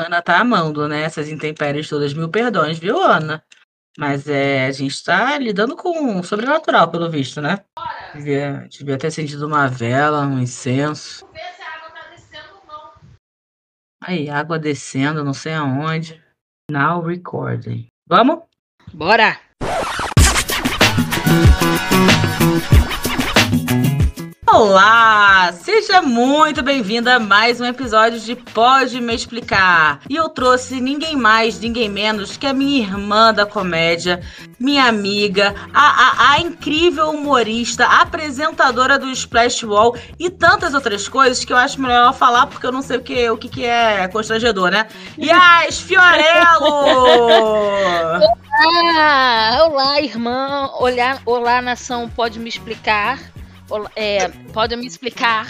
Ana tá amando, né? Essas intempéries todas. Mil perdões, viu, Ana? Mas é, a gente tá lidando com o sobrenatural, pelo visto, né? Devia, devia ter acendido uma vela, um incenso. Aí, água descendo, não sei aonde. Now recording. Vamos? Bora! Olá! Seja muito bem-vinda a mais um episódio de Pode Me Explicar. E eu trouxe ninguém mais, ninguém menos que a minha irmã da comédia, minha amiga, a, a, a incrível humorista, apresentadora do Splash Wall e tantas outras coisas que eu acho melhor falar porque eu não sei o que, o que, que é constrangedor, né? Yas Fiorello! olá! Olá, irmã! Olá, olá, nação, pode me explicar? É, pode me explicar,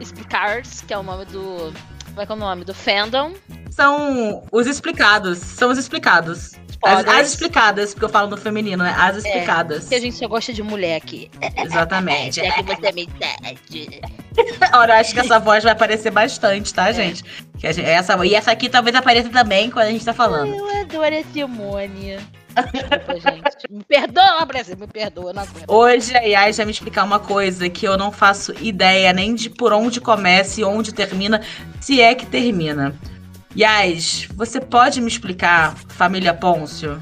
explicar, que é o nome do. Como é que é o nome? Do fandom. São os explicados. São os explicados. As, as, explicadas, porque eu falo no feminino, né? As é, explicadas. É, que a gente só gosta de mulher aqui. Exatamente. É que você me entende. Ora, acho que essa voz vai aparecer bastante, tá, é. gente? Que gente? essa, e essa aqui talvez apareça também quando a gente tá falando. Eu adoro a Simone. Desculpa, gente. Me perdoa, Brasil, me perdoa. Não Hoje a Yas vai me explicar uma coisa que eu não faço ideia nem de por onde começa e onde termina, se é que termina. Yas, você pode me explicar, família Pôncio?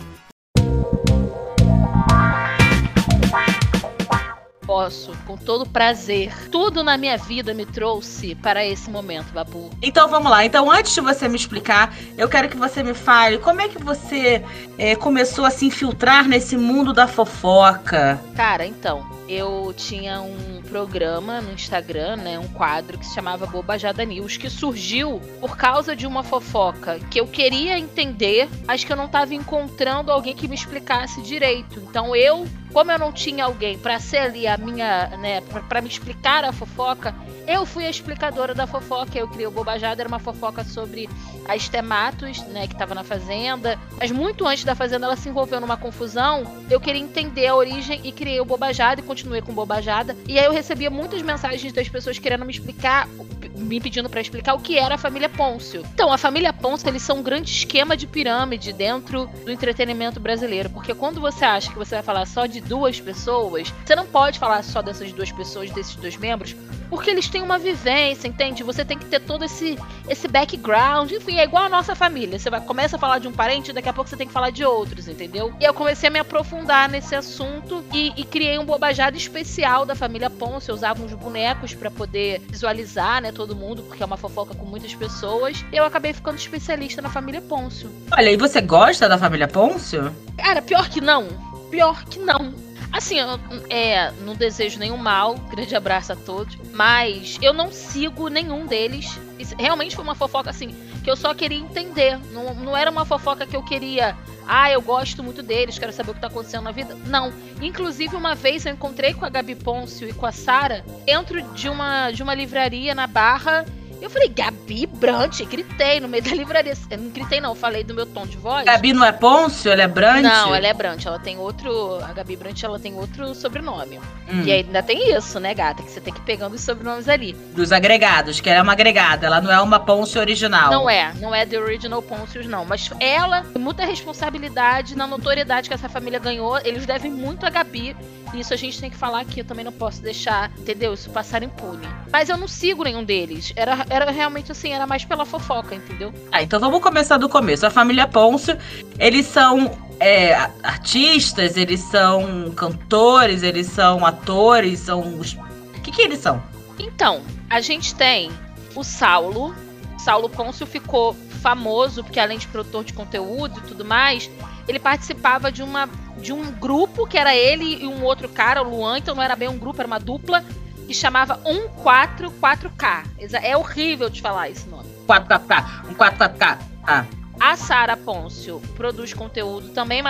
Posso, com todo prazer. Tudo na minha vida me trouxe para esse momento, Babu. Então vamos lá. Então, antes de você me explicar, eu quero que você me fale como é que você é, começou a se infiltrar nesse mundo da fofoca. Cara, então, eu tinha um programa no Instagram, né, um quadro que se chamava Bobajada News, que surgiu por causa de uma fofoca que eu queria entender, mas que eu não estava encontrando alguém que me explicasse direito. Então eu como eu não tinha alguém para ser ali a minha, né, para me explicar a fofoca, eu fui a explicadora da fofoca. Eu criei o Bobajada, era uma fofoca sobre a Estematos, né, que estava na fazenda. Mas muito antes da fazenda ela se envolveu numa confusão. Eu queria entender a origem e criei o Bobajada e continuei com o Bobajada. E aí eu recebia muitas mensagens das pessoas querendo me explicar, me pedindo para explicar o que era a família Pôncio. Então, a família Pôncio, eles são um grande esquema de pirâmide dentro do entretenimento brasileiro, porque quando você acha que você vai falar só de de duas pessoas, você não pode falar só dessas duas pessoas, desses dois membros, porque eles têm uma vivência, entende? Você tem que ter todo esse, esse background. Enfim, é igual a nossa família. Você vai, começa a falar de um parente, daqui a pouco você tem que falar de outros, entendeu? E eu comecei a me aprofundar nesse assunto e, e criei um bobajado especial da família Ponce. Eu usava uns bonecos para poder visualizar, né, todo mundo, porque é uma fofoca com muitas pessoas. E eu acabei ficando especialista na família Pôncio. Olha, e você gosta da família Pôncio? Cara, pior que não. Pior que não. Assim, eu é, não desejo nenhum mal, grande abraço a todos, mas eu não sigo nenhum deles. Realmente foi uma fofoca assim, que eu só queria entender. Não, não era uma fofoca que eu queria, ah, eu gosto muito deles, quero saber o que tá acontecendo na vida. Não. Inclusive, uma vez eu encontrei com a Gabi Pôncio e com a Sara dentro de uma, de uma livraria na Barra eu falei, Gabi Brant, gritei no meio da livraria. Eu não gritei, não, falei do meu tom de voz. Gabi não é Pôncio? Ela é Brant? Não, ela é Brant. Ela tem outro. A Gabi Brant ela tem outro sobrenome. Hum. E ainda tem isso, né, gata? Que você tem que ir pegando os sobrenomes ali. Dos agregados, que ela é uma agregada. Ela não é uma Pôncio original. Não é, não é The Original Pôncios, não. Mas ela tem muita responsabilidade na notoriedade que essa família ganhou. Eles devem muito a Gabi. Isso a gente tem que falar aqui. Eu também não posso deixar, entendeu? Isso passar impune. Mas eu não sigo nenhum deles. Era era realmente assim, era mais pela fofoca, entendeu? Ah, então vamos começar do começo. A família Pôncio, eles são é, artistas, eles são cantores, eles são atores, são. O que, que eles são? Então, a gente tem o Saulo. Saulo Pôncio ficou famoso porque além de produtor de conteúdo e tudo mais, ele participava de uma de um grupo que era ele e um outro cara, o Luan, então não era bem um grupo, era uma dupla que chamava 144K. É horrível de falar esse nome. 44K, 144K. Ah. A Sara Pôncio produz conteúdo também.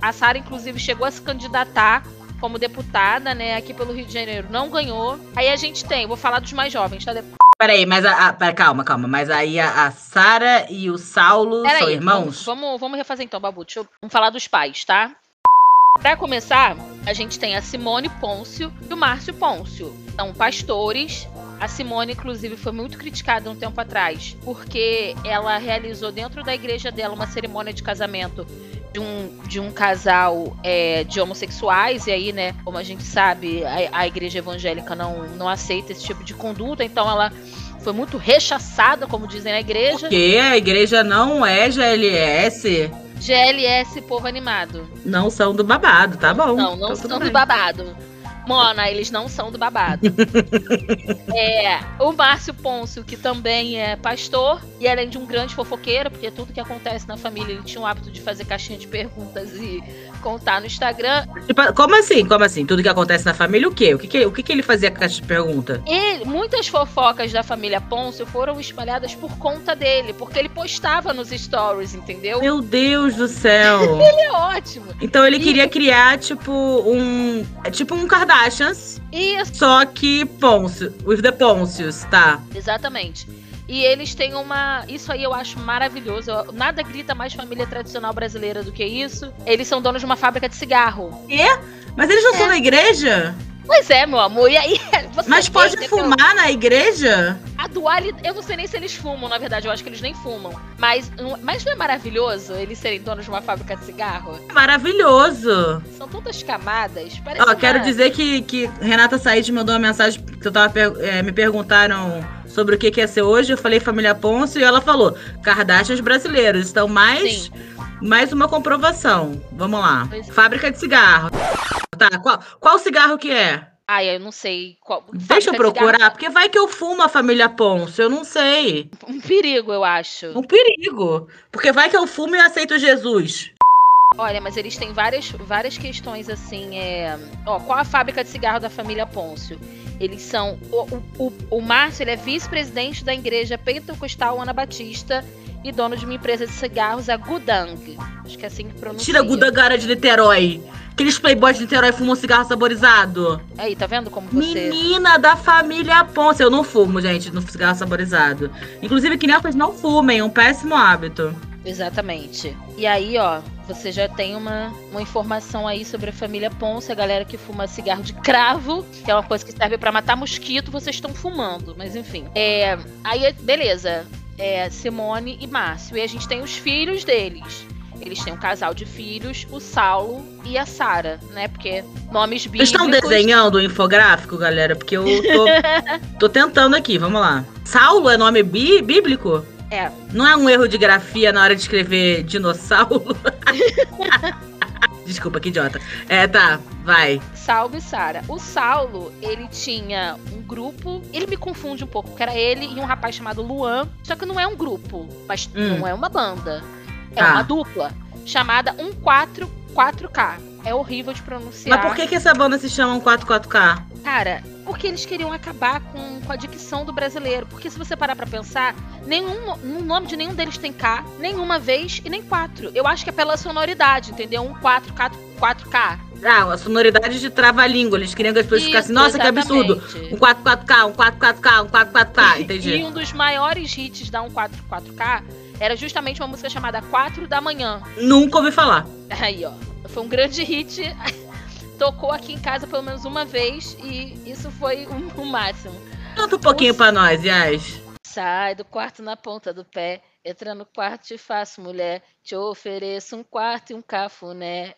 A Sara, inclusive, chegou a se candidatar como deputada, né, aqui pelo Rio de Janeiro. Não ganhou. Aí a gente tem, vou falar dos mais jovens, tá? Peraí, mas a, a pera, calma, calma. Mas aí a, a Sara e o Saulo Pera são aí, irmãos? Vamos, vamos, vamos refazer então, Babu. Deixa eu, vamos falar dos pais, tá? Para começar, a gente tem a Simone Pôncio e o Márcio Pôncio. São pastores A Simone, inclusive, foi muito criticada um tempo atrás, porque ela realizou dentro da igreja dela uma cerimônia de casamento de um, de um casal é, de homossexuais, e aí, né, como a gente sabe, a, a igreja evangélica não, não aceita esse tipo de conduta, então ela foi muito rechaçada, como dizem na igreja. Porque a igreja não é GLS. GLS, povo animado. Não são do babado, tá bom. Não, não Então, são do babado. Mona, eles não são do babado. é, o Márcio Pôncio, que também é pastor, e além de um grande fofoqueiro, porque tudo que acontece na família, ele tinha o hábito de fazer caixinha de perguntas e contar no Instagram. Tipo, como assim? Como assim? Tudo que acontece na família, o quê? O que, que, o que, que ele fazia com caixa de pergunta? Ele, muitas fofocas da família Pôncio foram espalhadas por conta dele, porque ele postava nos stories, entendeu? Meu Deus do céu. Ele é ótimo. Então ele E- queria criar, tipo, um. é Tipo um Kardashians, Isso, só que Pôncio. With the Pôncios, tá? exatamente. E eles têm uma. Isso aí eu acho maravilhoso. Eu- Nada grita mais família tradicional brasileira do que isso. Eles são donos de uma fábrica de cigarro. Mas eles não É. são na igreja? Pois é, meu amor. E aí, você Mas pode fumar na igreja? A dualidade. Eu não sei nem se eles fumam, na verdade. Eu acho que eles nem fumam. Mas, mas não é maravilhoso eles serem donos de uma fábrica de cigarro? Maravilhoso. São tantas camadas. Parece Ó, quero dizer que, que Renata Said mandou uma mensagem que eu tava é, me perguntaram sobre o que, que ia ser hoje. Eu falei família Pôncio e ela falou: Kardashians brasileiros. Então, mais, Sim. mais uma comprovação. Vamos lá. Pois é. Fábrica de cigarro. Tá, qual, qual cigarro que é? Ai, eu não sei qual. Deixa eu de procurar, cigarro- porque vai que eu fumo a família Pôncio, eu não sei. Um perigo, eu acho. Um perigo. Porque vai que eu fumo e aceito Jesus. Olha, mas eles têm várias, várias questões assim. É... Ó, qual a fábrica de cigarro da família Pôncio? Eles são. O, o, o, Márcio ele é vice-presidente da igreja pentecostal Ana Batista e dono de uma empresa de cigarros, a Gudang. Acho que é assim que pronuncia. Tira Gudagara de Niterói. Aqueles playboys de Niterói fumam cigarro saborizado. Aí, tá vendo como você. Menina da família Ponce. Eu não fumo, gente, no cigarro saborizado. Inclusive, crianças não fumem, é um péssimo hábito. Exatamente. E aí, ó, você já tem uma, uma informação aí sobre a família Ponce, a galera que fuma cigarro de cravo, que é uma coisa que serve pra matar mosquito, vocês estão fumando, mas enfim. É, aí, beleza. É, Simone e Márcio. E a gente tem os filhos deles. Eles têm um casal de filhos, o Saulo e a Sara, né? Porque nomes bíblicos. estão desenhando o infográfico, galera? Porque eu tô, tô tentando aqui, vamos lá. Saulo é nome bí- bíblico? É. Não é um erro de grafia na hora de escrever dinossauro? Desculpa, que idiota. É, tá, vai. Salve Sara. O Saulo, ele tinha um grupo. Ele me confunde um pouco, porque era ele e um rapaz chamado Luan. Só que não é um grupo, mas Hum. não é uma banda. É Tá. uma dupla chamada 144K. É horrível de pronunciar. Mas por que, que essa banda se chama um 44K? Cara, porque eles queriam acabar com, com a dicção do brasileiro. Porque se você parar pra pensar, nenhum no nome de nenhum deles tem K, nenhuma vez e nem quatro. Eu acho que é pela sonoridade, entendeu? Um 4, 4, 4K. Ah, a sonoridade de trava-língua. Eles queriam que as pessoas ficassem, nossa, que absurdo. exatamente. Um 44K, um 44K, um 44K, E entendi. um dos maiores hits da 144K era justamente uma música chamada 4 da manhã. Nunca ouvi falar. Aí, ó. Foi um grande hit. Tocou aqui em casa pelo menos uma vez e isso foi o, o máximo. Conta um pouquinho pra nós, Yas. Sai do quarto na ponta do pé, entra no quarto, te faço mulher, te ofereço um quarto e um cafuné.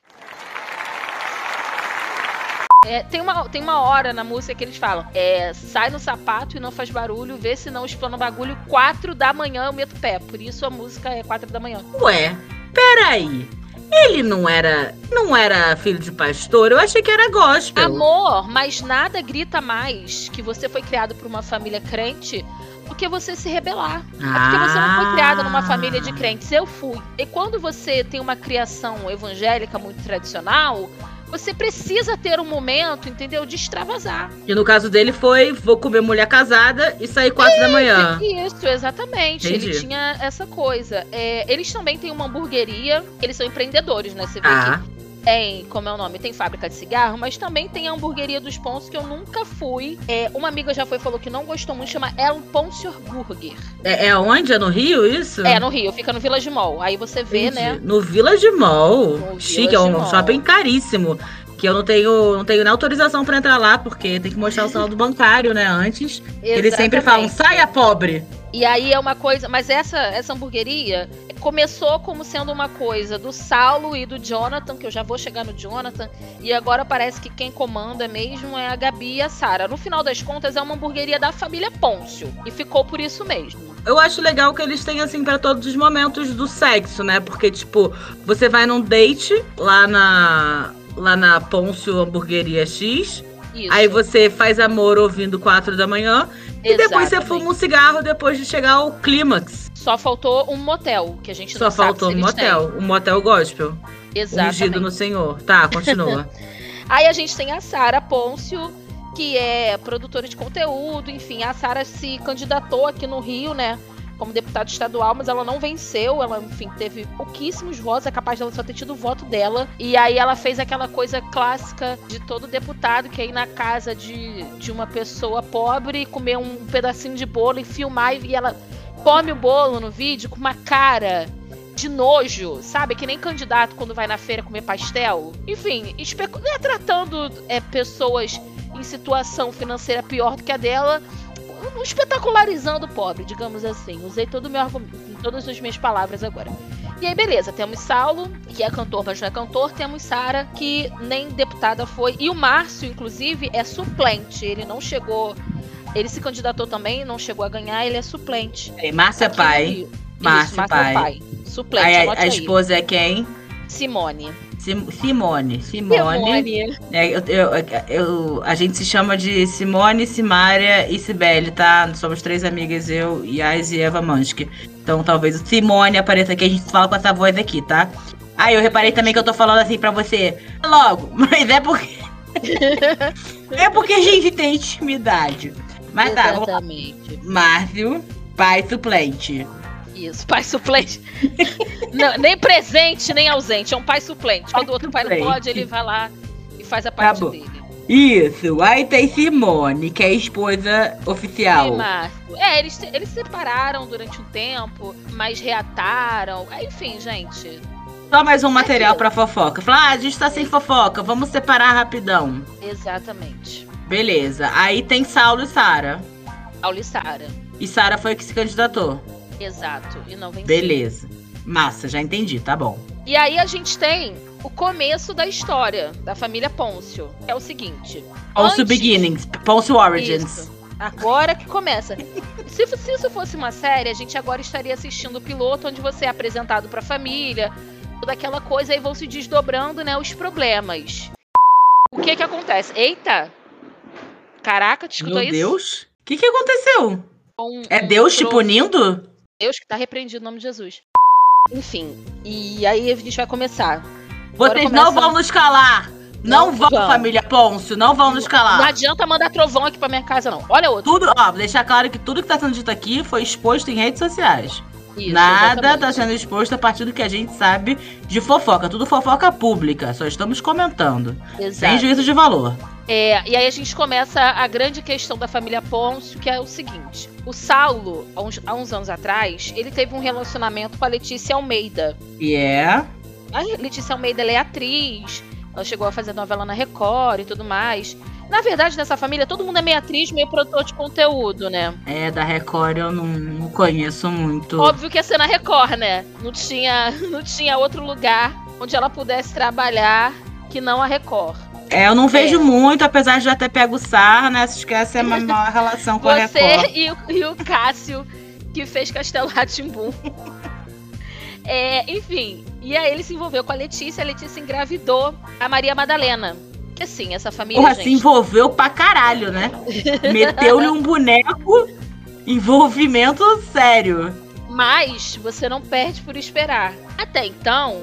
É, tem, uma, tem uma hora na música que eles falam: é, sai no sapato e não faz barulho, vê se não explana o bagulho. Quatro da manhã eu meto pé. Por isso a música é quatro da manhã. Ué, peraí. Ele não era. Não era filho de pastor? Eu achei que era gospel. Amor, mas nada grita mais que você foi criado por uma família crente do que você se rebelar. É porque você não foi criada numa família de crentes. Eu fui. E quando você tem uma criação evangélica muito tradicional, você precisa ter um momento, entendeu? De extravasar. E no caso dele foi: vou comer mulher casada e sair quatro da manhã. Isso, exatamente. Entendi. Ele tinha essa coisa. É, eles também têm uma hamburgueria. Eles são empreendedores, né? Você vê Ah, que tem, como é o nome? Tem fábrica de cigarro, mas também tem a hamburgueria dos Pontos que eu nunca fui. É, uma amiga já foi e falou que não gostou muito, chama El Poncio Burger. é, é onde? É no Rio isso? É, no Rio, fica no Village Mall. Aí você vê, Entendi. né? No Village Mall. No Chique, Village é um Mall. shopping caríssimo. que eu não tenho, não tenho nem autorização pra entrar lá, porque tem que mostrar o saldo bancário, né, antes. Eles sempre falam, saia pobre! E aí é uma coisa, mas essa essa hamburgueria começou como sendo uma coisa do Saulo e do Jonathan, que eu já vou chegar no Jonathan, e agora parece que quem comanda mesmo é a Gabi e a Sara. No final das contas é uma hamburgueria da família Pôncio e ficou por isso mesmo. Eu acho legal que eles têm assim para todos os momentos do sexo, né? Porque tipo, você vai num date lá na lá na Pôncio Hamburgueria X, isso. aí você faz amor ouvindo quatro da manhã e depois você fuma um cigarro depois de chegar ao clímax. Só faltou um motel, que a gente Só não faltou um motel, um motel gospel. Exatamente. Ungido no Senhor. Tá, continua. Aí a gente tem a Sara Pôncio, que é produtora de conteúdo, enfim, a Sara se candidatou aqui no Rio, né? Como deputada estadual, mas ela não venceu. Ela, enfim, teve pouquíssimos votos, é capaz dela só ter tido o voto dela. E aí ela fez aquela coisa clássica de todo deputado que é ir na casa de, de uma pessoa pobre, comer um pedacinho de bolo e filmar e ela come o bolo no vídeo com uma cara de nojo, sabe? Que nem candidato quando vai na feira comer pastel. Enfim, né, tratando é, pessoas em situação financeira pior do que a dela espetacularizando o pobre, digamos assim. Usei todo o meu argumento, todas as minhas palavras agora. E aí, beleza, temos Saulo, que é cantor, mas não é cantor, temos Sara, que nem deputada foi, e o Márcio, inclusive, é suplente. Ele não chegou. Ele se candidatou também, não chegou a ganhar, ele é suplente. É, Márcio é pai. Márcio, é pai. pai. Suplente. Aí, a, a esposa é quem? Simone. Simone. Simone. Simone. É, eu, eu, eu, a gente se chama de Simone, Simária e Sibeli, tá? Somos três amigas, eu, Yas e Eva Mansky. Então talvez o Simone apareça aqui, a gente fala com essa voz aqui, tá? Ah, eu reparei também que eu tô falando assim pra você logo, mas é porque. é porque a gente tem intimidade. Mas Exatamente. tá, Márcio, pai suplente. Isso, pai suplente. não, nem presente, nem ausente. É um pai suplente. Quando o outro pai não pode, ele vai lá e faz a parte dele. Isso, aí tem Simone, que é a esposa oficial. É, eles, eles se separaram durante um tempo, mas reataram. Enfim, gente. Só mais um material pra fofoca. Falar, ah, a gente tá sem fofoca, vamos separar rapidão. Exatamente. Beleza. Aí tem Saulo e Sara. Saulo e Sara. E Sara foi que se candidatou. Exato, e não venceu. Beleza. Massa, já entendi, tá bom. E aí a gente tem o começo da história da família Pôncio. É o seguinte. Pôncio antes... Beginnings, Pôncio Origins. Isso. Agora que começa. se, se isso fosse uma série, a gente agora estaria assistindo o piloto onde você é apresentado pra família, toda aquela coisa, e vão se desdobrando, né, os problemas. O que que acontece? Eita! Caraca, te escutou Meu isso? Meu Deus! O que que aconteceu? Um, é Deus um te punindo? Deus que tá repreendido no nome de Jesus. Enfim, e aí a gente vai começar. Vocês começa... não vão nos calar! Não, não vão, vão, família Pôncio, não vão nos calar. Não adianta mandar trovão aqui pra minha casa, não. Olha outro. Tudo, ó, deixar claro que tudo que tá sendo dito aqui foi exposto em redes sociais. Isso, Nada exatamente. tá sendo exposto a partir do que a gente sabe de fofoca. Tudo fofoca pública. Só estamos comentando. Exato. Sem juízo de valor. É, e aí a gente começa a grande questão da família Pôncio, que é o seguinte. O Saulo, há uns, há uns anos atrás, ele teve um relacionamento com a Letícia Almeida. E yeah. é? A Letícia Almeida, é atriz. Ela chegou a fazer novela na Record e tudo mais. Na verdade, nessa família, todo mundo é meio atriz, meio produtor de conteúdo, né? É, da Record eu não, não conheço muito. Óbvio que ia ser na Record, né? Não tinha, não tinha outro lugar onde ela pudesse trabalhar que não a Record. É, eu não vejo é. muito, apesar de já ter pego o SAR, né? Acho que essa é a maior relação com Você a Record. Você e, e, o Cássio, que fez Castelo Ratimbum. é, enfim, e aí ele se envolveu com a Letícia, a Letícia engravidou a Maria Madalena que assim, essa família. Porra, gente... se envolveu pra caralho, né? Meteu-lhe um boneco, envolvimento sério. Mas você não perde por esperar. Até então,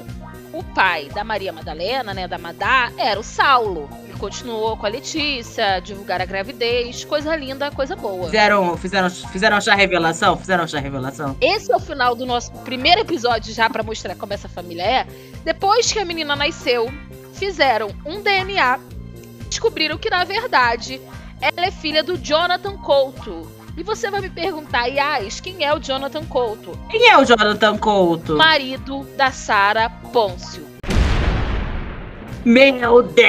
o pai da Maria Madalena, né, da Madá, era o Saulo. Ele continuou com a Letícia, divulgar a gravidez, coisa linda, coisa boa. Fizeram, fizeram, fizeram já revelação? Fizeram já revelação? Esse é o final do nosso primeiro episódio já para mostrar como essa família é. Depois que a menina nasceu, fizeram um DNA, descobriram que na verdade ela é filha do Jonathan Couto. E você vai me perguntar, Yas, quem é o Jonathan Couto? Quem é o Jonathan Couto? Marido da Sara Pôncio. Meu Deus!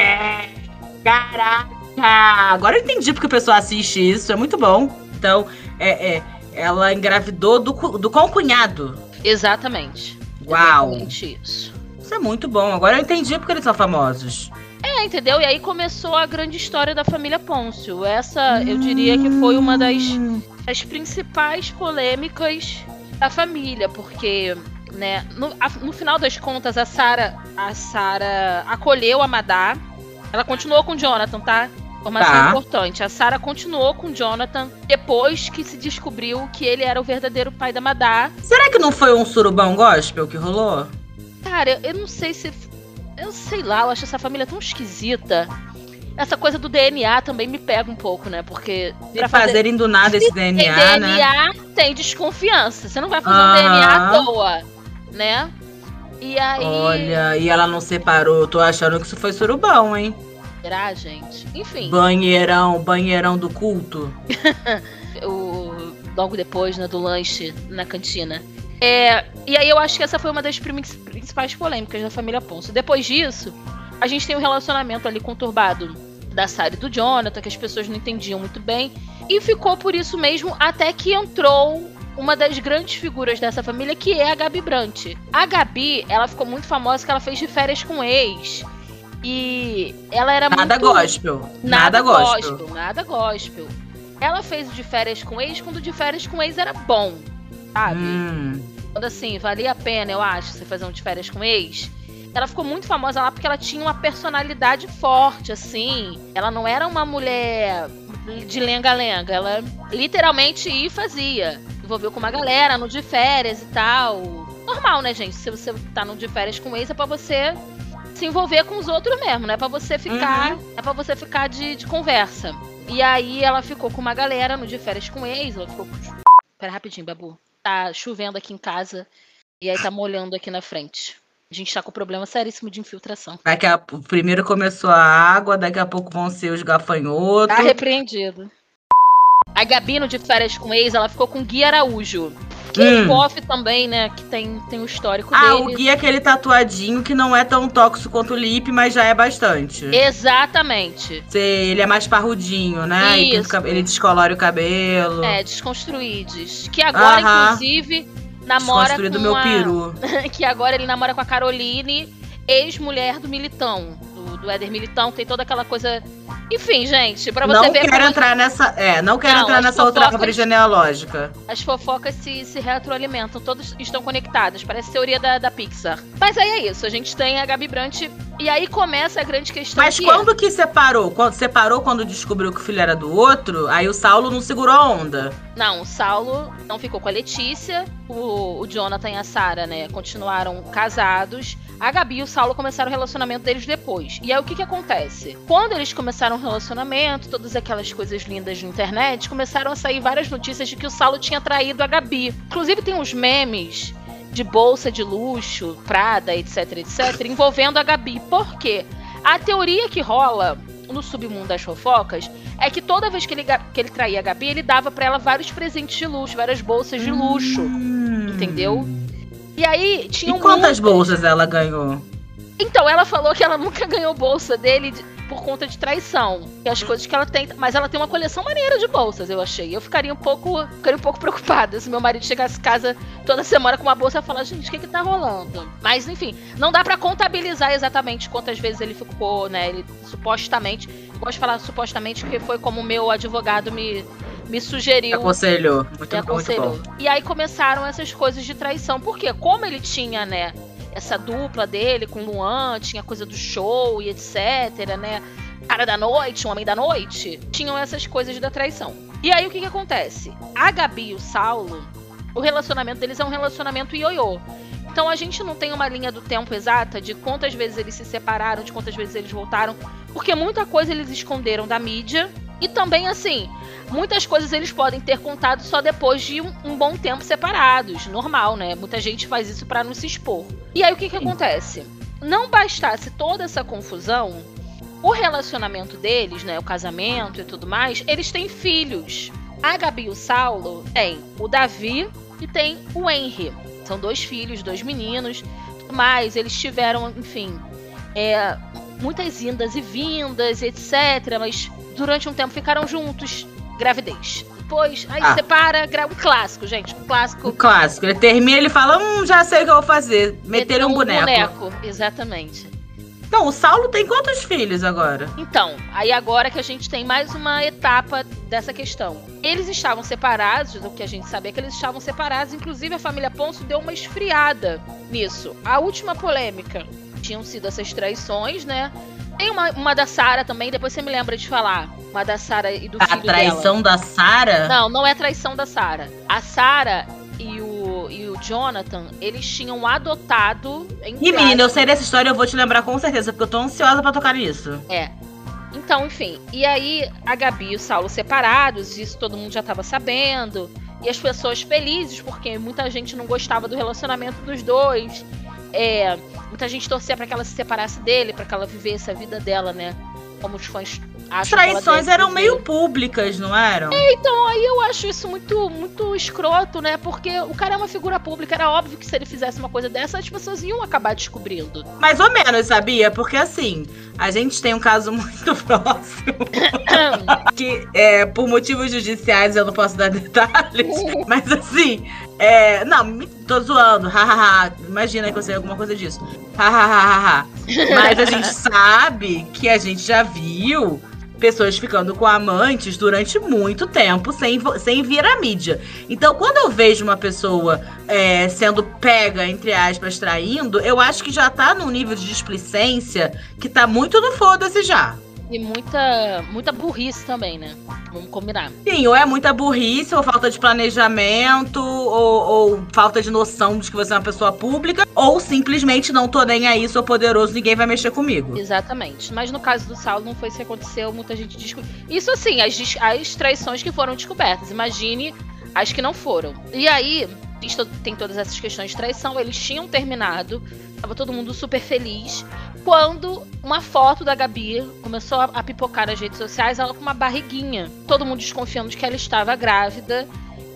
Caraca! Agora eu entendi porque o pessoal assiste isso, é muito bom. Então, é, é ela engravidou do, do qual cunhado? Exatamente. Uau! Exatamente isso. Isso é muito bom. Agora eu entendi porque eles são famosos. É, entendeu? E aí começou a grande história da família Pôncio. Essa, eu diria que foi uma das, das principais polêmicas da família, porque né, no, a, no final das contas a Sara a Sara acolheu a Madá. Ela continuou com o Jonathan, tá? Informação tá. importante. A Sara continuou com o Jonathan depois que se descobriu que ele era o verdadeiro pai da Madá. Será que não foi um surubão gospel que rolou? Cara, eu não sei se eu sei lá, eu acho essa família tão esquisita. Essa coisa do DNA também me pega um pouco, né? Porque. De fazerem do nada esse DNA, tem DNA, né? tem desconfiança. Você não vai fazer um DNA à toa, né? E aí. Olha, e ela não separou. Tô achando que isso foi surubão, hein? Será, gente? Enfim. Banheirão, banheirão do culto. o, logo depois, né, do lanche na cantina. É, e aí eu acho que essa foi uma das principais polêmicas da família Ponce. Depois disso, a gente tem um relacionamento ali conturbado da Sarah e do Jonathan, que as pessoas não entendiam muito bem. E ficou por isso mesmo até que entrou uma das grandes figuras dessa família, que é a Gabi Brant. A Gabi, ela ficou muito famosa que ela fez de férias com ex. E ela era nada muito... gospel. Nada, nada gospel. gospel. Nada gospel. Ela fez o de férias com ex quando o de férias com ex era bom sabe? Hum. Quando assim, valia a pena, eu acho, você fazer um de férias com ex. Ela ficou muito famosa lá porque ela tinha uma personalidade forte, assim. Ela não era uma mulher de lenga-lenga. Ela literalmente ia e fazia. Envolveu com uma galera no de férias e tal. Normal, né, gente? Se você tá no de férias com ex, é pra você se envolver com os outros mesmo, né? É pra você ficar. Uhum. É para você ficar de, de conversa. E aí ela ficou com uma galera no de férias com ex. Ela ficou. Pera rapidinho, Babu tá chovendo aqui em casa e aí tá molhando aqui na frente. A gente tá com problema seríssimo de infiltração. Daqui a, primeiro começou a água, daqui a pouco vão ser os gafanhotos. Tá repreendido. A Gabino de férias com ex, ela ficou com Gui Araújo. Que hum. também, né? Que tem, tem o histórico ah, dele. Ah, o Gui é aquele tatuadinho que não é tão tóxico quanto o Lip, mas já é bastante. Exatamente. Sei, ele é mais parrudinho, né? Isso. Ele descolore o cabelo. É, desconstruídos. Que agora, inclusive, namora com do meu a... peru. que agora ele namora com a Caroline, ex-mulher do Militão do Éder Militão, tem toda aquela coisa. Enfim, gente, pra você não ver. Quero como... entrar nessa, é, não quero não, entrar nessa fofocas, outra árvore genealógica. As fofocas se, se retroalimentam, todos estão conectados. Parece teoria da, da Pixar. Mas aí é isso, a gente tem a Gabi Brandt. E aí começa a grande questão. Mas que quando é... que separou? Quando separou quando descobriu que o filho era do outro, aí o Saulo não segurou a onda. Não, o Saulo não ficou com a Letícia. O, o Jonathan e a Sarah, né, continuaram casados. A Gabi e o Saulo começaram o relacionamento deles depois. E aí o que que acontece? Quando eles começaram o relacionamento, todas aquelas coisas lindas de internet, começaram a sair várias notícias de que o Saulo tinha traído a Gabi. Inclusive tem uns memes de bolsa de luxo, Prada, etc, etc, envolvendo a Gabi. Por quê? A teoria que rola no submundo das fofocas é que toda vez que ele, que ele traía a Gabi, ele dava para ela vários presentes de luxo, várias bolsas de luxo. Hum. Entendeu? E aí tinha E quantas bolsas ela ganhou? Então, ela falou que ela nunca ganhou bolsa dele por conta de traição. E as coisas que ela tem. Mas ela tem uma coleção maneira de bolsas, eu achei. Eu ficaria um pouco. Ficaria um pouco preocupada se meu marido chegasse em casa toda semana com uma bolsa e falar, gente, o que que tá rolando? Mas, enfim, não dá para contabilizar exatamente quantas vezes ele ficou, né? Ele supostamente. Eu gosto de falar supostamente porque foi como o meu advogado me, me sugeriu. Me aconselhou. Muito, me aconselhou. Muito bom. E aí começaram essas coisas de traição. Porque como ele tinha, né, essa dupla dele com Luan, tinha coisa do show e etc, né? Cara da noite, um homem da noite, tinham essas coisas da traição. E aí o que que acontece? A Gabi e o Saulo, o relacionamento deles é um relacionamento ioiô. Então a gente não tem uma linha do tempo exata de quantas vezes eles se separaram, de quantas vezes eles voltaram, porque muita coisa eles esconderam da mídia e também, assim, muitas coisas eles podem ter contado só depois de um, um bom tempo separados. Normal, né? Muita gente faz isso para não se expor. E aí o que, que acontece? Não bastasse toda essa confusão, o relacionamento deles, né? O casamento e tudo mais, eles têm filhos. A Gabi e o Saulo têm o Davi e tem o Henry. São dois filhos, dois meninos. Mas eles tiveram, enfim, é, muitas indas e vindas, etc. Mas durante um tempo ficaram juntos, gravidez. Depois, aí ah. separa, um clássico, gente, um clássico. Um clássico. Ele termina, ele fala, hum, já sei o que eu vou fazer. Meter um, um boneco. boneco, exatamente. Então, o Saulo tem quantos filhos agora? Então, aí agora que a gente tem mais uma etapa dessa questão. Eles estavam separados, o que a gente sabia é que eles estavam separados, inclusive a família Ponço deu uma esfriada nisso. A última polêmica tinham sido essas traições, né? Tem uma, uma da Sara também, depois você me lembra de falar. Uma da Sara e do a filho dela. A traição da Sara? Não, não é traição da Sara. A Sara e o, e o Jonathan, eles tinham adotado. E menina, eu sei dessa história, eu vou te lembrar com certeza, porque eu tô ansiosa para tocar nisso. É. Então, enfim. E aí, a Gabi e o Saulo separados, isso todo mundo já tava sabendo. E as pessoas felizes, porque muita gente não gostava do relacionamento dos dois. É, muita gente torcia para que ela se separasse dele, para que ela vivesse a vida dela, né? Como os fãs as traições eram meio públicas, não eram? É, então, aí eu acho isso muito, muito escroto, né? Porque o cara é uma figura pública, era óbvio que se ele fizesse uma coisa dessa, as pessoas iam acabar descobrindo. Mais ou menos, sabia? Porque assim, a gente tem um caso muito próximo. que, é, por motivos judiciais, eu não posso dar detalhes. mas assim, é, não, tô zoando, hahaha. Imagina que eu sei alguma coisa disso. Hahaha. Mas a gente sabe que a gente já viu pessoas ficando com amantes durante muito tempo sem, sem vir à mídia. Então, quando eu vejo uma pessoa é, sendo pega, entre aspas, traindo, eu acho que já tá num nível de displicência que tá muito no foda-se já. E muita, muita burrice também, né? Vamos combinar. Sim, ou é muita burrice, ou falta de planejamento, ou, ou, falta de noção de que você é uma pessoa pública, ou simplesmente não tô nem aí, sou poderoso, ninguém vai mexer comigo. Exatamente. Mas no caso do Saulo não foi isso que aconteceu, muita gente descobriu. Isso assim, as, as traições que foram descobertas. Imagine as que não foram. E aí, tem todas essas questões de traição, eles tinham terminado, tava todo mundo super feliz quando uma foto da Gabi começou a, pipocar nas redes sociais, ela com uma barriguinha. Todo mundo desconfiando de que ela estava grávida.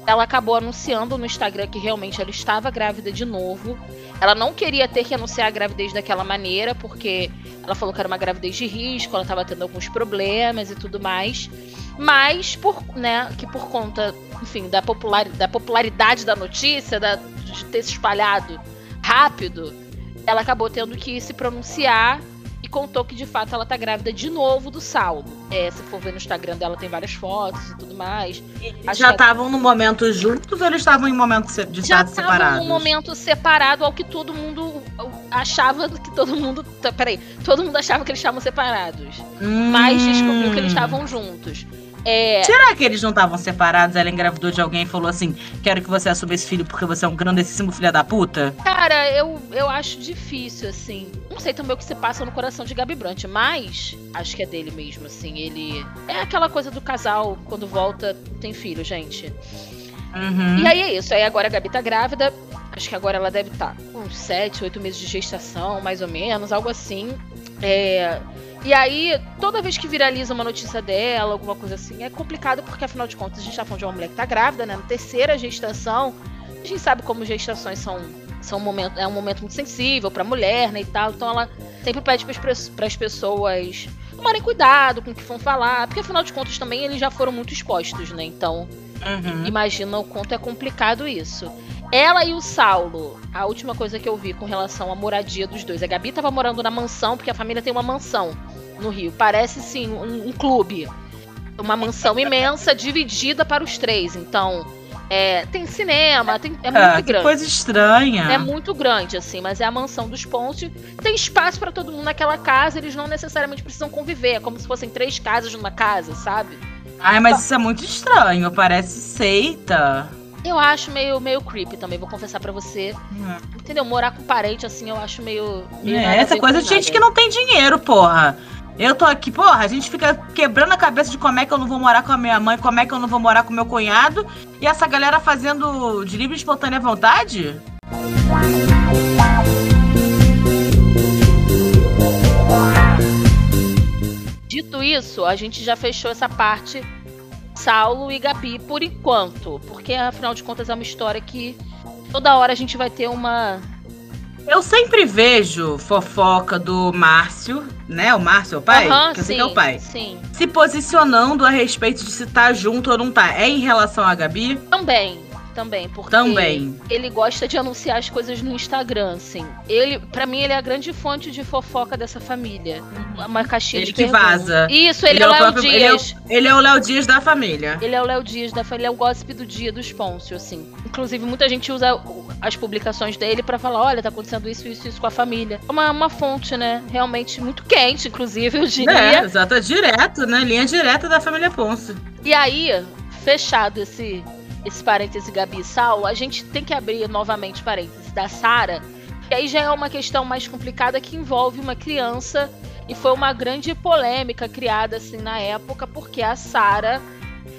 Ela acabou anunciando no Instagram que realmente ela estava grávida de novo. Ela não queria ter que anunciar a gravidez daquela maneira, porque ela falou que era uma gravidez de risco, ela estava tendo alguns problemas e tudo mais. Mas, por, né, que por conta, enfim, da, popular, da popularidade da notícia, da, de ter se espalhado rápido, ela acabou tendo que se pronunciar contou que de fato ela tá grávida de novo do Saulo. É, se for ver no Instagram dela, tem várias fotos e tudo mais. já estavam no momento juntos ou eles estavam em momento de já separados? Já estavam num momento separado ao que todo mundo achava que todo mundo. Tá, peraí, todo mundo achava que eles estavam separados. Hum. Mas descobriu que eles estavam juntos. É... Será que eles não estavam separados? Ela engravidou de alguém e falou assim: Quero que você assuma esse filho porque você é um grandíssimo filho da puta? Cara, eu, eu acho difícil, assim. Não sei também o que se passa no coração de Gabi Brant, mas acho que é dele mesmo, assim. Ele. É aquela coisa do casal, quando volta, tem filho, gente. Uhum. E aí é isso. Aí agora a Gabi tá grávida. Acho que agora ela deve estar tá com 7, 8 meses de gestação, mais ou menos, algo assim. É. E aí, toda vez que viraliza uma notícia dela, alguma coisa assim, é complicado porque, afinal de contas, a gente tá falando de uma mulher que tá grávida, né? Na terceira gestação. A gente sabe como gestações são, são um momento, é um momento muito sensível pra mulher, né? E tal. Então ela sempre pede para as pessoas tomarem cuidado com o que vão falar. Porque, afinal de contas, também eles já foram muito expostos, né? Então, uhum. imagina o quanto é complicado isso. Ela e o Saulo, a última coisa que eu vi com relação à moradia dos dois. A Gabi tava morando na mansão, porque a família tem uma mansão no Rio. Parece, sim, um, um clube. Uma mansão imensa, dividida para os três. Então, é, tem cinema, tem, é muito é, grande. Coisa estranha. É muito grande, assim, mas é a mansão dos pontos. Tem espaço para todo mundo naquela casa, eles não necessariamente precisam conviver. É como se fossem três casas numa casa, sabe? Ai, mas isso é muito estranho, parece seita. Eu acho meio, meio creepy também, vou confessar para você. Uhum. Entendeu? Morar com parente, assim, eu acho meio. meio é, essa coisa de gente que não tem dinheiro, porra. Eu tô aqui, porra, a gente fica quebrando a cabeça de como é que eu não vou morar com a minha mãe, como é que eu não vou morar com meu cunhado. E essa galera fazendo de livre e espontânea vontade? Dito isso, a gente já fechou essa parte Saulo e Gabi por enquanto. Porque afinal de contas é uma história que toda hora a gente vai ter uma Eu sempre vejo fofoca do Márcio, né? O Márcio é o pai? Aham, que eu sei sim, que é o pai. Sim. Se posicionando a respeito de se tá junto ou não tá. É em relação à Gabi? Também. Também, porque Também. ele gosta de anunciar as coisas no Instagram, assim. Ele, para mim, ele é a grande fonte de fofoca dessa família. Uma caixinha Ele de que perguntas. vaza. Isso, ele, é o Léo próprio- ele é o- Dias. Ele é o Léo Dias da família. Ele é o Léo Dias da família, ele é o gossip do dia dos Pôncio, assim. Inclusive, muita gente usa as publicações dele pra falar: olha, tá acontecendo isso, isso, isso com a família. É uma, uma fonte, né? Realmente muito quente, inclusive, eu É, diria. exato, é direto, né? Linha direta da família Ponce. E aí, fechado esse, esse parêntese Gabi e Sal, a gente tem que abrir novamente parênteses da Sara. E aí já é uma questão mais complicada que envolve uma criança. E foi uma grande polêmica criada assim na época, porque a Sara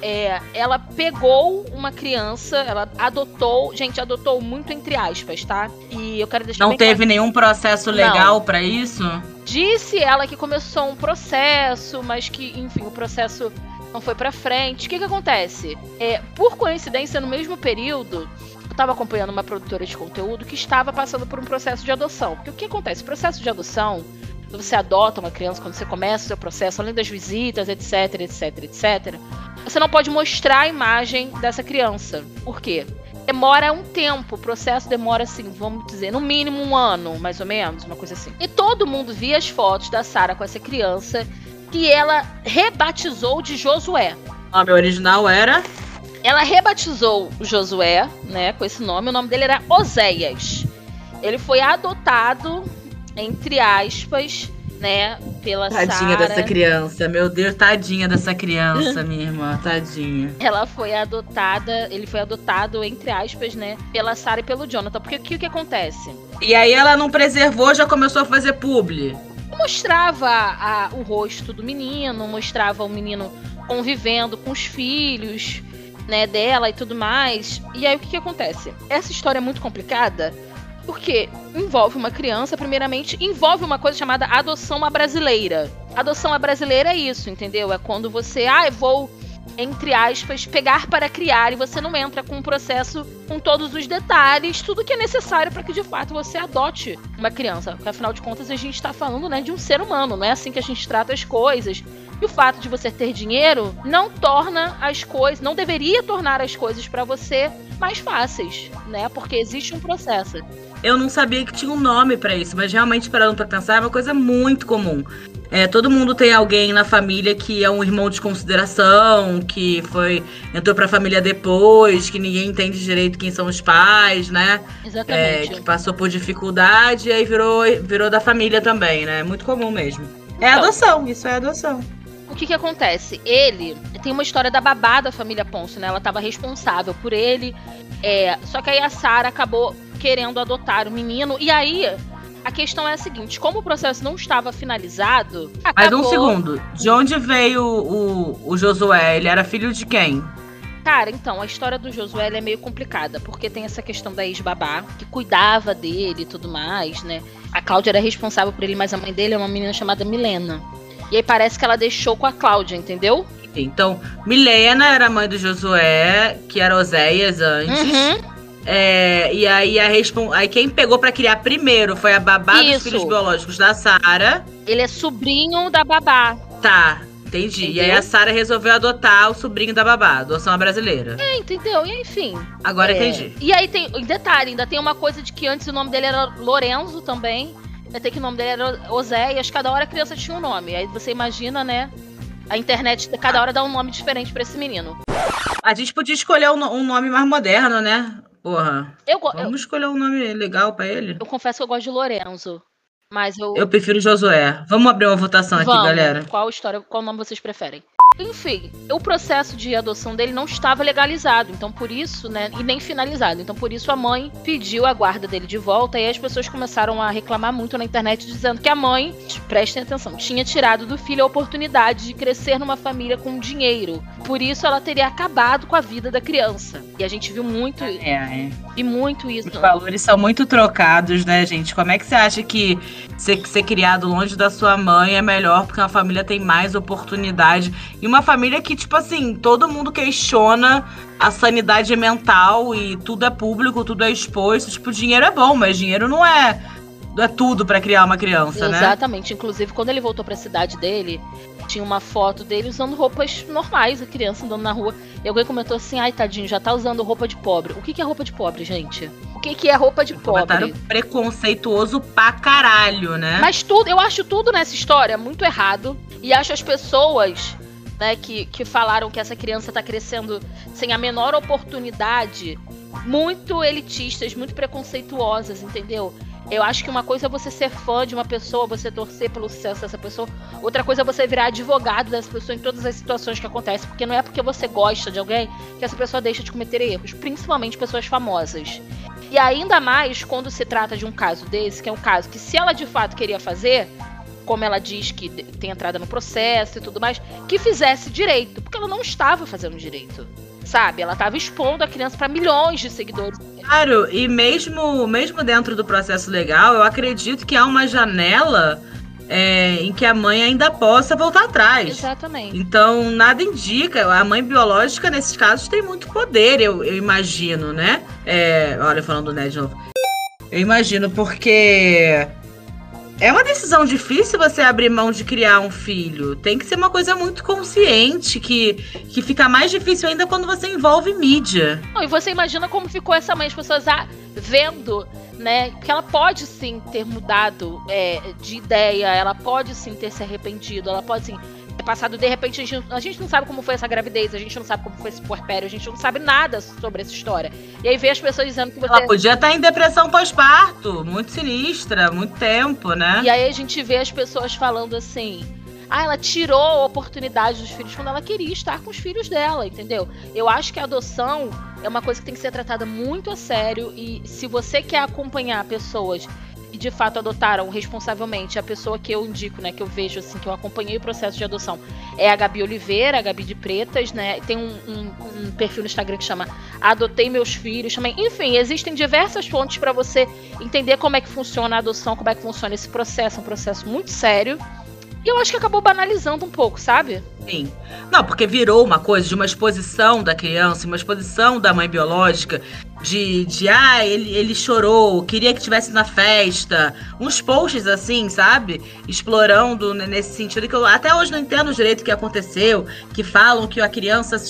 é, ela pegou uma criança, ela adotou, gente, adotou muito entre aspas, tá? E eu quero deixar Não bem claro- teve nenhum processo legal pra isso? Disse ela que começou um processo, mas que, enfim, o processo não foi pra frente. O que que acontece? É, por coincidência, no mesmo período, eu tava acompanhando uma produtora de conteúdo que estava passando por um processo de adoção. Porque o que acontece? O processo de adoção, quando você adota uma criança, quando você começa o seu processo, além das visitas, etc, etc, etc, você não pode mostrar a imagem dessa criança. Por quê? Demora um tempo, o processo demora assim, vamos dizer, no mínimo um ano, mais ou menos, uma coisa assim. E todo mundo via as fotos da Sara com essa criança que ela rebatizou de Josué. O nome original era. Ela rebatizou Josué, né, com esse nome. O nome dele era Oséias. Ele foi adotado, entre aspas, né, pela Tadinha Sara. dessa criança. Meu Deus, tadinha dessa criança, minha irmã. Tadinha. Ela foi adotada, ele foi adotado, entre aspas, né, pela Sara e pelo Jonathan. Porque o que, que acontece? E aí ela não preservou, já começou a fazer publi. Mostrava a- o rosto do menino, mostrava o menino convivendo com os filhos, né, dela e tudo mais. E aí o que, que acontece? Essa história é muito complicada porque envolve uma criança, primeiramente, envolve uma coisa chamada adoção à brasileira. Adoção à brasileira é isso, entendeu? É quando você, ah, eu vou entre aspas, pegar para criar e você não entra com um processo com todos os detalhes, tudo que é necessário para que de fato você adote uma criança. Porque afinal de contas a gente está falando né, de um ser humano, não é assim que a gente trata as coisas. E o fato de você ter dinheiro não torna as coisas, não deveria tornar as coisas para você mais fáceis, né? Porque existe um processo. Eu não sabia que tinha um nome pra isso, mas realmente parando pra pensar é uma coisa muito comum. É, todo mundo tem alguém na família que é um irmão de consideração, que foi entrou pra família depois, que ninguém entende direito quem são os pais, né? É, Exatamente. que passou por dificuldade e aí virou, virou da família também, né? É muito comum mesmo. É Então. adoção, isso é adoção. O que que acontece? Ele tem uma história da babá da família Ponce, né? Ela estava responsável por ele. É, só que aí a Sara acabou querendo adotar o menino. E aí a questão é a seguinte: como o processo não estava finalizado, Mas acabou... um segundo, de onde veio o, o Josué? Ele era filho de quem? Cara, então, a história do Josué é meio complicada, porque tem essa questão da ex-babá, que cuidava dele e tudo mais, né? A Cláudia era responsável por ele, mas a mãe dele é uma menina chamada Milena. E aí parece que ela deixou com a Cláudia, entendeu? Então, Milena era mãe do Josué, que era Oséias antes. Uhum. É, e aí, a respon... aí quem pegou pra criar primeiro foi a babá dos Isso. filhos biológicos da Sara. Ele é sobrinho da babá. Tá, entendi. E aí Entendeu? a Sara resolveu adotar o sobrinho da babá, adoção brasileira. É, entendeu? E enfim. Agora é. entendi. E aí tem. em Detalhe, ainda tem uma coisa de que antes o nome dele era Lorenzo também. Até que o nome dele era Oséias. Cada hora a criança tinha um nome. Aí você imagina, né? A internet, cada hora dá um nome diferente pra esse menino. A gente podia escolher um, no- nome mais moderno, né? Porra. Eu, go- eu, Vamos escolher um nome legal pra ele. eu confesso que eu gosto de Lorenzo. Mas eu. Eu prefiro Josué. Vamos abrir uma votação aqui, Vamos. galera. Qual história, qual nome vocês preferem? Enfim, o processo de adoção dele não estava legalizado, então por isso, né, e nem finalizado. Então por isso a mãe pediu a guarda dele de volta e as pessoas começaram a reclamar muito na internet dizendo que a mãe, prestem atenção, tinha tirado do filho a oportunidade de crescer numa família com dinheiro. Por isso ela teria acabado com a vida da criança. E a gente viu muito, É, é. e muito isso. Os valores são muito trocados, né, gente? Como é que você acha que ser, ser criado longe da sua mãe é melhor porque uma família tem mais oportunidade? E uma família que, tipo assim, todo mundo questiona a sanidade mental e tudo é público, tudo é exposto. Tipo, dinheiro é bom, mas dinheiro não é é tudo para criar uma criança, Exatamente. né? Exatamente. Inclusive, quando ele voltou para a cidade dele, tinha uma foto dele usando roupas normais, a criança andando na rua. E alguém comentou assim: ai, tadinho, já tá usando roupa de pobre. O que, que é roupa de pobre, gente? O que, que é roupa de pobre? Comentário preconceituoso pra caralho, né? Mas tudo, eu acho tudo nessa história muito errado. E acho as pessoas né, que, que falaram que essa criança está crescendo sem a menor oportunidade, muito elitistas, muito preconceituosas, entendeu? Eu acho que uma coisa é você ser fã de uma pessoa, você torcer pelo sucesso dessa pessoa. Outra coisa é você virar advogado dessa pessoa em todas as situações que acontecem. Porque não é porque você gosta de alguém que essa pessoa deixa de cometer erros. Principalmente pessoas famosas. E ainda mais quando se trata de um caso desse, que é um caso que se ela de fato queria fazer, como ela diz que tem entrada no processo e tudo mais, que fizesse direito, porque ela não estava fazendo direito. Sabe? Ela estava expondo a criança para milhões de seguidores. Claro, e mesmo, mesmo dentro do processo legal, eu acredito que há uma janela é, em que a mãe ainda possa voltar atrás. Exatamente. Então, nada indica. A mãe biológica, nesses casos, tem muito poder, eu, eu imagino, né? É, olha, falando do Ned de novo. Eu imagino, porque é uma decisão difícil você abrir mão de criar um filho. Tem que ser uma coisa muito consciente, que, que fica mais difícil ainda quando você envolve mídia. Não, e você imagina como ficou essa mãe, as pessoas ah, vendo, né? Que ela pode sim ter mudado é, de ideia, ela pode sim ter se arrependido, ela pode sim passado, de repente, a gente, a gente não sabe como foi essa gravidez, a gente não sabe como foi esse puerpério, a gente não sabe nada sobre essa história. E aí vê as pessoas dizendo que você. Ela podia estar em depressão pós-parto, muito sinistra, muito tempo, né? E aí a gente vê as pessoas falando assim. Ah, ela tirou a oportunidade dos filhos quando ela queria estar com os filhos dela, entendeu? Eu acho que a adoção é uma coisa que tem que ser tratada muito a sério e se você quer acompanhar pessoas de fato adotaram responsavelmente a pessoa que eu indico, né, que eu vejo assim, que eu acompanhei o processo de adoção, é a Gabi Oliveira, a Gabi de Pretas, né? Tem um, um, um perfil no Instagram que chama Adotei Meus Filhos, também. Enfim, existem diversas fontes para você entender como é que funciona a adoção, como é que funciona esse processo, um processo muito sério. E eu acho que acabou banalizando um pouco, sabe? Sim. Não, porque virou uma coisa de uma exposição da criança, uma exposição da mãe biológica, de, de ah, ele, ele chorou, queria que tivesse na festa. Uns posts assim, sabe? Explorando nesse sentido que eu até hoje não entendo direito o que aconteceu, que falam que a criança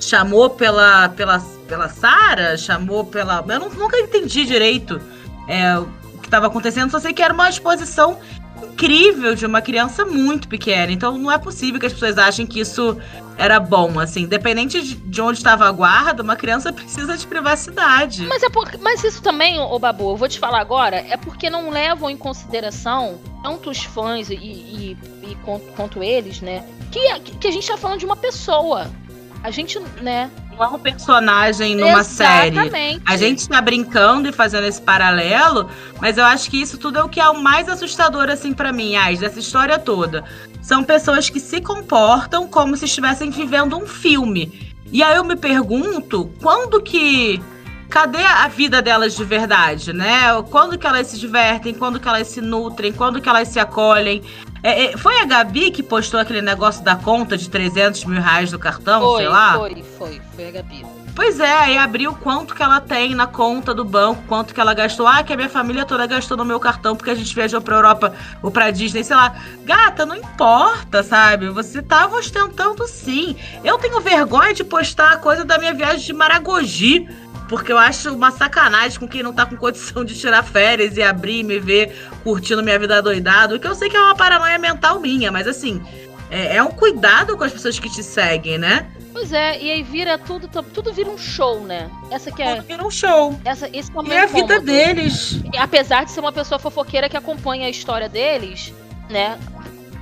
chamou pela pela pela Sara, chamou pela, eu não, nunca entendi direito é, o que estava acontecendo, só sei que era uma exposição incrível de uma criança muito pequena. Então não é possível que as pessoas achem que isso era bom, assim. Independente de onde estava a guarda, uma criança precisa de privacidade. Mas, é por, mas isso também, ô Babu, eu vou te falar agora, é porque não levam em consideração tanto os fãs e, e, e quanto, quanto, eles, né? Que, que a gente tá falando de uma pessoa. A gente, né? Não é um personagem numa Exatamente. série. A gente tá brincando e fazendo esse paralelo, mas eu acho que isso tudo é o que é o mais assustador, assim, para mim, Ais, dessa história toda. São pessoas que se comportam como se estivessem vivendo um filme. E aí eu me pergunto, quando que cadê a vida delas de verdade, né? Quando que elas se divertem, quando que elas se nutrem, quando que elas se acolhem. É, é, foi a Gabi que postou aquele negócio da conta de 300 mil reais do cartão, foi, sei lá? Foi, foi, foi a Gabi. Pois é, aí abriu quanto que ela tem na conta do banco, quanto que ela gastou. Ah, que a minha família toda gastou no meu cartão porque a gente viajou pra Europa ou pra Disney, sei lá. Gata, não importa, sabe? Você tava ostentando sim. Eu tenho vergonha de postar a coisa da minha viagem de Maragogi porque eu acho uma sacanagem com quem não tá com condição de tirar férias e abrir e me ver curtindo minha vida doidado. Que eu sei que é uma paranoia mental minha, mas assim, é, é um cuidado com as pessoas que te seguem, né? Pois é, e aí vira tudo, tudo vira um show, né? Essa que é. Tudo vira um show. Essa, esse é, é a vida deles. Apesar de ser uma pessoa fofoqueira que acompanha a história deles, né?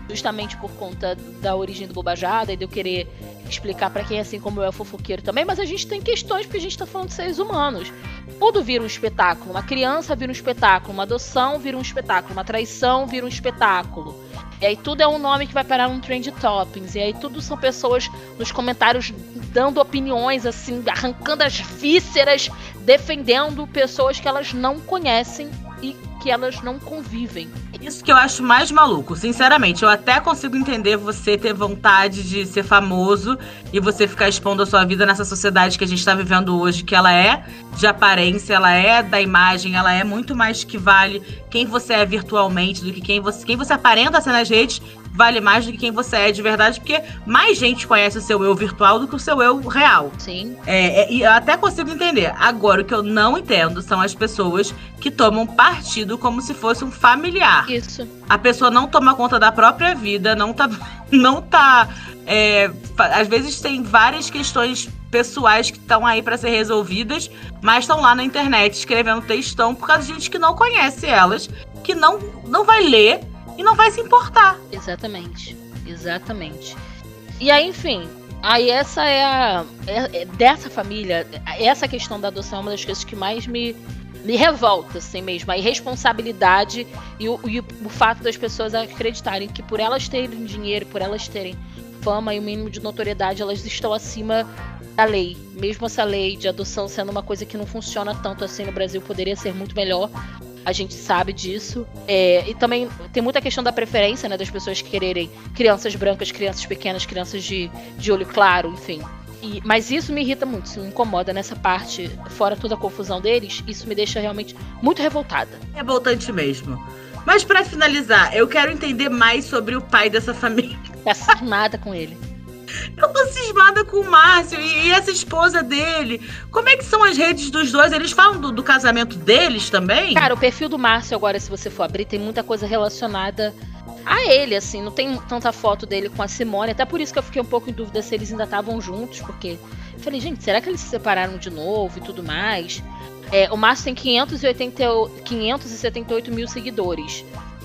Justamente por conta da origem do Bobajada e de eu querer explicar para quem, assim como eu, é fofoqueiro também, mas a gente tem questões porque a gente tá falando de seres humanos. Tudo vira um espetáculo. Uma criança vira um espetáculo, uma adoção vira um espetáculo, uma traição vira um espetáculo. E aí tudo é um nome que vai parar num trend toppings. E aí tudo são pessoas nos comentários dando opiniões, assim, arrancando as vísceras, defendendo pessoas que elas não conhecem e que elas não convivem. Isso que eu acho mais maluco, sinceramente. Eu até consigo entender você ter vontade de ser famoso e você ficar expondo a sua vida nessa sociedade que a gente está vivendo hoje, que ela é de aparência, ela é da imagem, ela é muito mais que vale quem você é virtualmente do que quem você, quem você aparenta ser nas redes vale mais do que quem você é de verdade, porque mais gente conhece o seu eu virtual do que o seu eu real. Sim. É, é, e eu até consigo entender. Agora, o que eu não entendo são as pessoas que tomam partido como se fosse um familiar. Isso. A pessoa não toma conta da própria vida, não tá. Não tá é, às vezes tem várias questões pessoais que estão aí para ser resolvidas, mas estão lá na internet escrevendo textão por causa de gente que não conhece elas, que não, não vai ler e não vai se importar. Exatamente. Exatamente. E aí, enfim, aí essa é a. É, é dessa família, essa questão da adoção é uma das coisas que mais me, me revolta, assim mesmo. A irresponsabilidade e o, e o fato das pessoas acreditarem que por elas terem dinheiro, por elas terem fama e o mínimo de notoriedade, elas estão acima da lei. Mesmo essa lei de adoção sendo uma coisa que não funciona tanto assim no Brasil, poderia ser muito melhor a gente sabe disso. É, e também tem muita questão da preferência, né? Das pessoas quererem crianças brancas, crianças pequenas, crianças de, de olho claro, enfim. E, mas isso me irrita muito, isso me incomoda nessa parte, fora toda a confusão deles, isso me deixa realmente muito revoltada. Revoltante mesmo. Mas para finalizar, eu quero entender mais sobre o pai dessa família. Tá nada com ele. Eu tô cismada com o Márcio e, e, essa esposa dele. Como é que são as redes dos dois? Eles falam do, do, casamento deles também? Cara, o perfil do Márcio, agora, se você for abrir, tem muita coisa relacionada a ele, assim. Não tem tanta foto dele com a Simone. Até por isso que eu fiquei um pouco em dúvida se eles ainda estavam juntos, porque eu falei, gente, será que eles se separaram de novo e tudo mais? É, o Márcio tem 580, 578 mil seguidores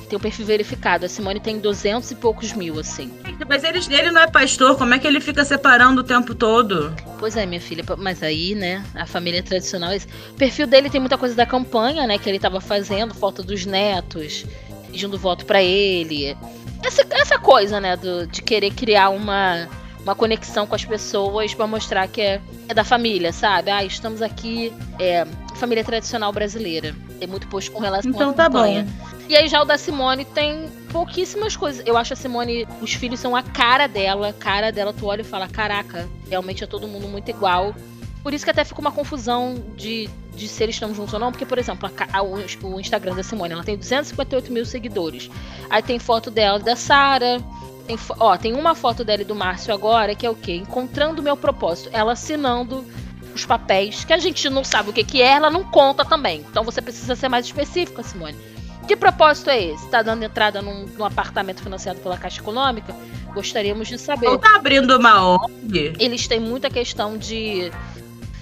tem o perfil verificado. A Simone tem 200 e poucos mil, assim. Mas ele, ele não é pastor, como é que ele fica separando o tempo todo? Pois é, minha filha, mas aí, né, a família tradicional. O perfil dele tem muita coisa da campanha, né, que ele tava fazendo, foto dos netos, pedindo voto para ele. Essa, essa coisa, né, do, de querer criar uma, uma conexão com as pessoas para mostrar que é, é, da família, sabe? Ah, estamos aqui, é, família tradicional brasileira. Tem muito post com relação então, à tá campanha. Bom. E aí já o da Simone tem pouquíssimas coisas. Eu acho a Simone, os filhos são a cara dela, cara dela, tu olha e fala, caraca, realmente é todo mundo muito igual. Por isso que até fica uma confusão de, de se eles estão juntos ou não, porque, por exemplo, a, a, o Instagram da Simone, ela tem 258 mil seguidores. Aí tem foto dela e da Sara. Tem, ó, tem uma foto dela e do Márcio agora, que é o quê? Encontrando o meu propósito. Ela assinando os papéis, que a gente não sabe o que, que é, ela não conta também. Então você precisa ser mais específica, Simone. Que propósito é esse? Está dando entrada num, num, apartamento financiado pela Caixa Econômica? Gostaríamos de saber. Ou tá abrindo uma ONG? Eles têm muita questão de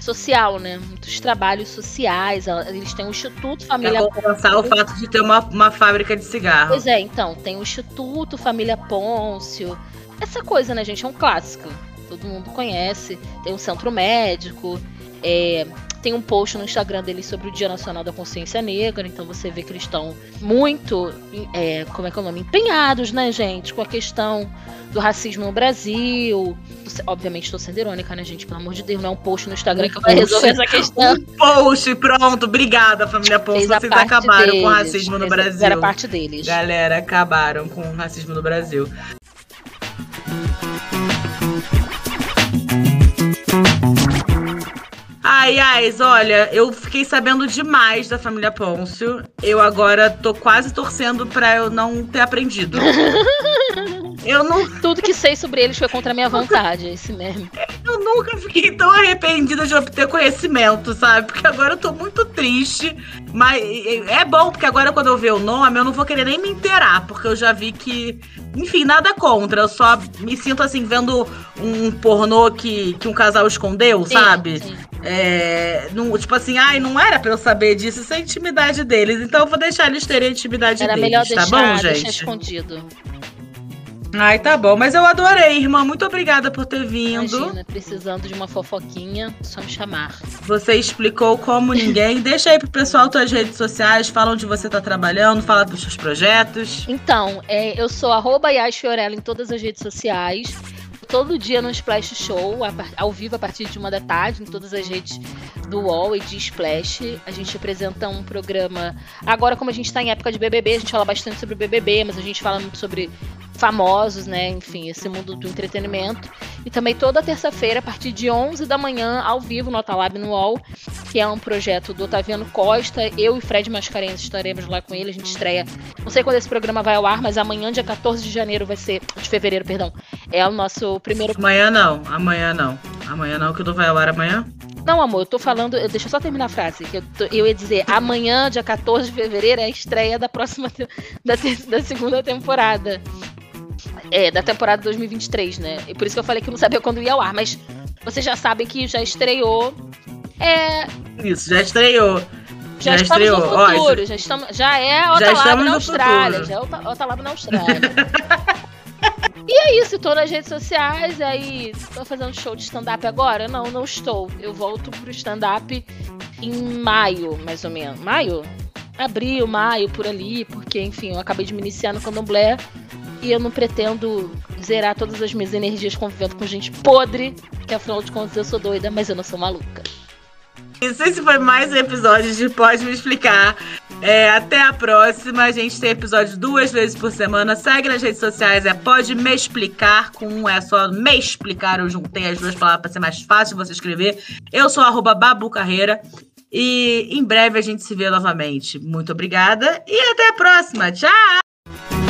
social, né? Muitos trabalhos sociais. Eles têm o Instituto Família Pôncio. compensar o fato de ter uma, uma fábrica de cigarro. Pois é, então, tem o Instituto Família Pôncio. Essa coisa, né, gente? É um clássico. Todo mundo conhece. Tem um centro médico. É, tem um post no Instagram deles sobre o Dia Nacional da Consciência Negra, então você vê que eles estão muito, é, como é que é o nome? Empenhados, né, gente, com a questão do racismo no Brasil. Obviamente estou sendo irônica, né, gente? Pelo amor de Deus, não é um post no Instagram um que vai resolver essa questão. Um post, pronto, obrigada, família Ponce. Vocês acabaram deles, com o racismo no Brasil. Era parte deles. Galera, acabaram com o racismo no Brasil. Ai, ai, olha, eu fiquei sabendo demais da família Pôncio. Eu agora tô quase torcendo pra eu não ter aprendido. eu não. Tudo que sei sobre eles foi contra a minha vontade, esse meme. Eu nunca fiquei tão arrependida de obter conhecimento, sabe? Porque agora eu tô muito triste. Mas é bom, porque agora quando eu ver o nome, eu não vou querer nem me inteirar, porque eu já vi que. Enfim, nada contra. Eu só me sinto assim, vendo um pornô que, que um casal escondeu, sim, sabe? Sim. É, não, tipo assim, ai, não era pra eu saber disso, isso é a intimidade deles. Então eu vou deixar eles terem a intimidade era deles, melhor tá deixar, bom, gente? Deixar escondido. Ai, tá bom. Mas eu adorei, irmã. Muito obrigada por ter vindo. Imagina, precisando de uma fofoquinha, só me chamar. Você explicou como ninguém. Deixa aí pro pessoal tuas redes sociais, fala onde você tá trabalhando, fala dos seus projetos. Então, é, eu sou arroba Fiorella em todas as redes sociais todo dia no Splash Show, ao vivo a partir de uma da tarde, em todas as redes do UOL e de Splash. A gente apresenta um programa. Agora, como a gente está em época de BBB, a gente fala bastante sobre BBB, mas a gente fala muito sobre famosos, né? Enfim, esse mundo do entretenimento. E também toda terça-feira, a partir de 11 da manhã, ao vivo no Otalab no UOL, que é um projeto do Otaviano Costa. Eu e Fred Mascarenhas estaremos lá com ele. A gente estreia. Não sei quando esse programa vai ao ar, mas amanhã, dia 14 de janeiro, vai ser. De fevereiro, perdão. É o nosso primeiro. Amanhã não, amanhã não. Amanhã não, que não vai ao ar amanhã. Não, amor, eu tô falando. Deixa eu só terminar a frase. Que eu, tô, eu ia dizer, amanhã, dia 14 de fevereiro, é a estreia da próxima. da, da segunda temporada. É, da temporada 2023, né? E por isso que eu falei que não sabia quando ia ao ar, mas vocês já sabem que já estreou. É. Isso, já estreou. Já, já estamos estreou. no futuro, Ó, já, estamos, já é Otalab na Austrália. Já é Otalab na Austrália. E é isso, tô nas redes sociais, aí tô fazendo show de stand-up agora? Não, não estou. Eu volto pro stand-up em maio, mais ou menos. Maio? Abril, maio, por ali, porque, enfim, eu acabei de me iniciar no candomblé e eu não pretendo zerar todas as minhas energias convivendo com gente podre, que afinal de contas eu sou doida, mas eu não sou maluca. Isso, esse foi mais um episódio de Pode Me Explicar. É, até a próxima. A gente tem episódio duas vezes por semana. Segue nas redes sociais, é Pode Me Explicar. Com um é só Me Explicar. Eu juntei as duas palavras para ser mais fácil de você escrever. Eu sou arroba Babu Carreira. E em breve a gente se vê novamente. Muito obrigada e até a próxima. Tchau!